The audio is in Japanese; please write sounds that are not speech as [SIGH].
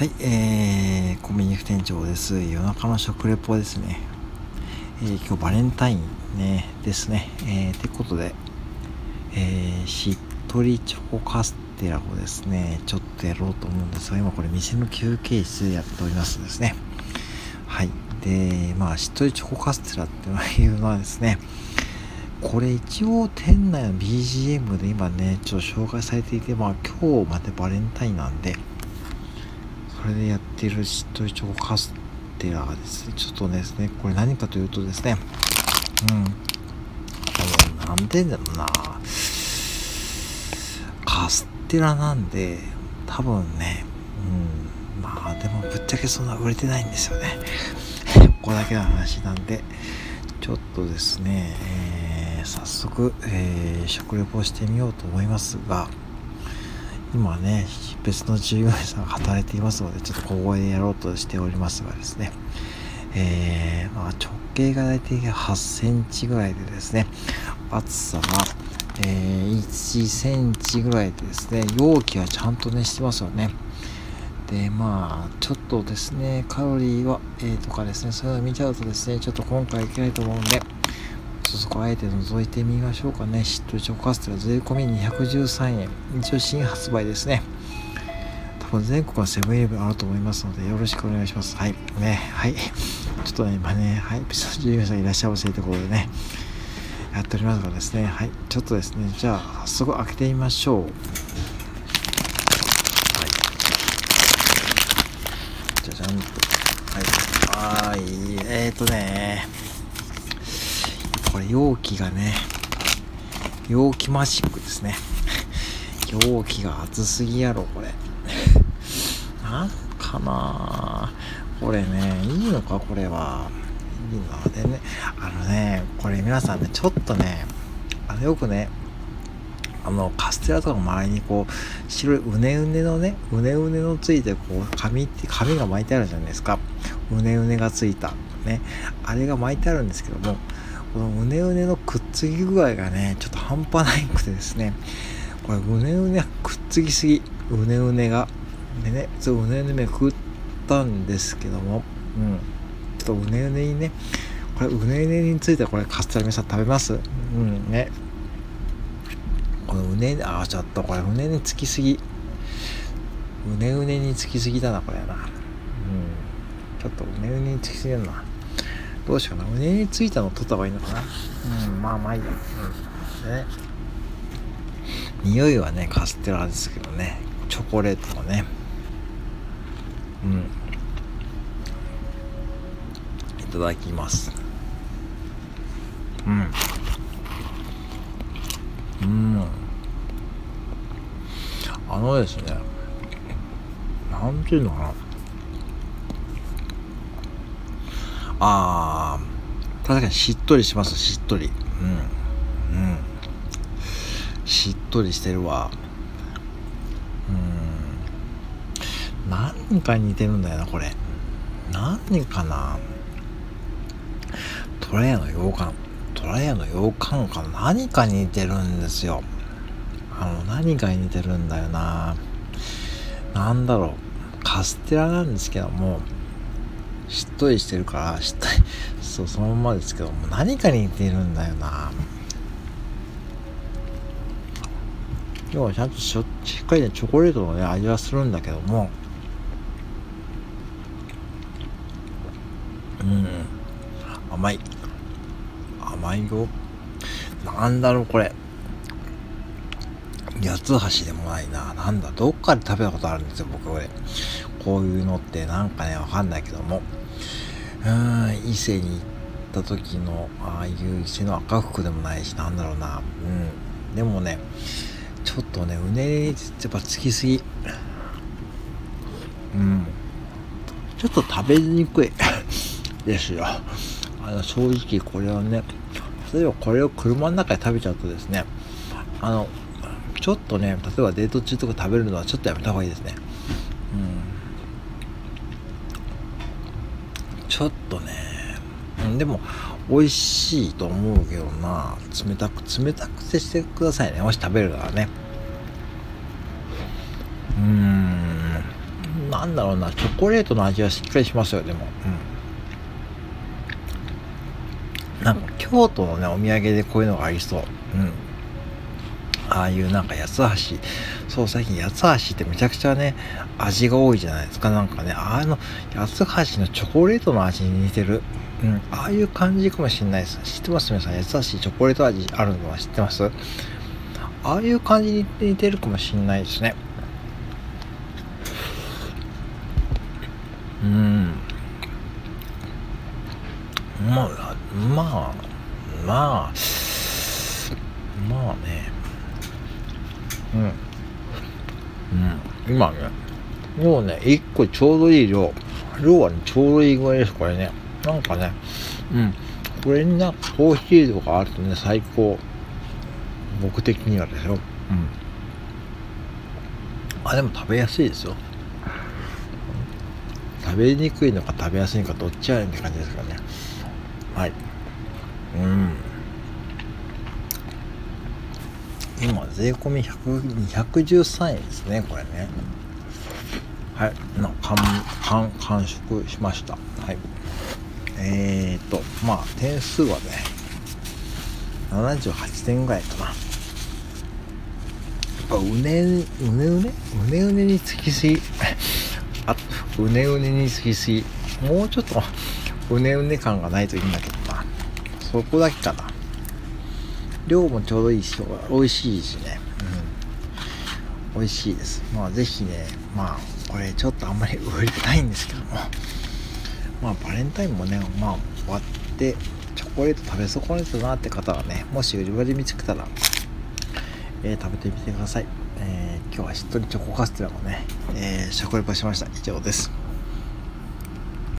はい、えー、コンビニ副店長です。夜中の食レポですね。えー、今日バレンタインね、ですね。えー、てことで、えー、しっとりチョコカステラをですね、ちょっとやろうと思うんですが、今これ店の休憩室でやっておりますですね。はい。で、まあ、しっとりチョコカステラっていうのはですね、これ一応店内の BGM で今ね、ちょっと紹介されていて、まあ今日までバレンタインなんで、それでやってるしっとりチョコカステラがです。ね、ちょっとですね、これ何かというとですね、うん、なんでだろうな、カステラなんで、多分ね、うん、まあでもぶっちゃけそんな売れてないんですよね。[LAUGHS] ここだけの話なんで、ちょっとですね、えー早速、えー、食レポしてみようと思いますが今ね別の従業員さんが働いていますのでちょっと小声でやろうとしておりますがですね。えー、まあ、直径が大体8センチぐらいでですね厚さが、えー、1センチぐらいでですね容器はちゃんとねしてますよね。でまあちょっとですねカロリーは、えー、とかですねそういうの見ちゃうとですねちょっと今回いけないと思うんでとそこあえて覗いてみましょうかね。しっとりチョコカステラ税込み213円。一応新発売ですね。多分全国はセブンイレブンあると思いますので、よろしくお願いします。はい。ね、はい。ちょっとね、今ね、はい、ピスタ従業員さんいらっしゃいませということでね、やっておりますがですね、はい。ちょっとですね、じゃあ、早速開けてみましょう。はい。じゃじゃんと。はい。はい。えーとね、これ容器がね、容器マジックですね。[LAUGHS] 容器が熱すぎやろ、これ。[LAUGHS] なんかなこれね、いいのか、これは。いいのでね、あのね、これ皆さんね、ちょっとね、あの、よくね、あの、カステラとかの周りにこう、白いうねうねのね、うねうねのついて、こう、紙って、紙が巻いてあるじゃないですか。うねうねがついた。ね。あれが巻いてあるんですけども、このうねうねのくっつき具合がねちょっと半端ないくてですね。これうねうねくっつきすぎ。うねうねが。でねそううねうね食ったんですけども。うん。ちょっとうねうねにね。これうねうねについてこれカステラ皆さん食べます？うん。ね。このうねああちょっとこれうねにつきすぎ。うねうねにつきすぎだなこれな。うん。ちょっとうねうねにつきすぎるな。どうしようかな。胸についたの取った方がいいのかな。うん、まあまあいいや。うん。ね。匂いはね、カステラですけどね。チョコレートのね。うん。いただきます。うん。うん。あのですね。なんていうのかな。ああ、確かにしっとりします、しっとり。うん。うん。しっとりしてるわ。うん。何か似てるんだよな、これ。何かな。トラヤの洋館。トラヤの洋館か何かに似てるんですよ。あの、何かに似てるんだよな。なんだろう。カステラなんですけども、しっとりしてるから [LAUGHS] しっとりそうそのままですけども何かに似てるんだよな要はちゃんとしっかりねチョコレートのね味はするんだけどもうん甘い甘いよなんだろうこれ八つ橋でもないな。なんだ、どっかで食べたことあるんですよ、僕これ。こういうのってなんかね、わかんないけども。うん伊勢に行った時のああいう伊勢の赤福でもないしなんだろうな。うん。でもねちょっとねうねりやっぱつきすぎ。うん。ちょっと食べにくい。[LAUGHS] ですよ。あの正直これはね例えばこれを車の中で食べちゃうとですねあのちょっとね例えばデート中とか食べるのはちょっとやめた方がいいですね。ちょっとね、でも美味しいと思うけどな。冷たく冷たくしてくださいね。もし食べるならね。うーん。ななんだろうな。チョコレートの味はしっかりしますよ。でも。うん。なんか京都のねお土産でこういうのがありそう。うん。ああいうなんか八つ橋そう最近八つ橋ってめちゃくちゃね味が多いじゃないですか。なんかねあの八つ橋のチョコレートの味に似てる。うんああいう感じかもしれないです。知ってます皆さん八つ橋チョコレート味あるのは知ってます？ああいう感じに似てるかもしれないですね。うん。まあまあまあまあね。うん。うん。今ね。もうね1個ちょうどいい量。量はねちょうどいいぐらいですこれね。なんかねうん。これになコーヒーとかあるとね最高。僕的にはですよ。うん。あでも食べやすいですよ。食べにくいのか食べやすいのかどっちやねんって感じですかね。はい。うん税込み213円ですねこれね。はいな完完完食しました。はい。えーとまあ点数はね78点ぐらいかな。やっぱうねうねうね？うねうねにつきすぎ？あうねうねにつきすぎ。もうちょっとうねうね感がないといいんだけどな。そこだけかな。量もちょうどいいし美味しいしね。うん。美味しいです。まあぜひねまあこれちょっとあんまり売りたいんですけども。まあバレンタインもねまあ終わってチョコレート食べ損ねたなって方はねもし売り場で見つけたら、えー、食べてみてください、えー、今日はしっとりチョコカステラもね、えー、食レポしました。以上です。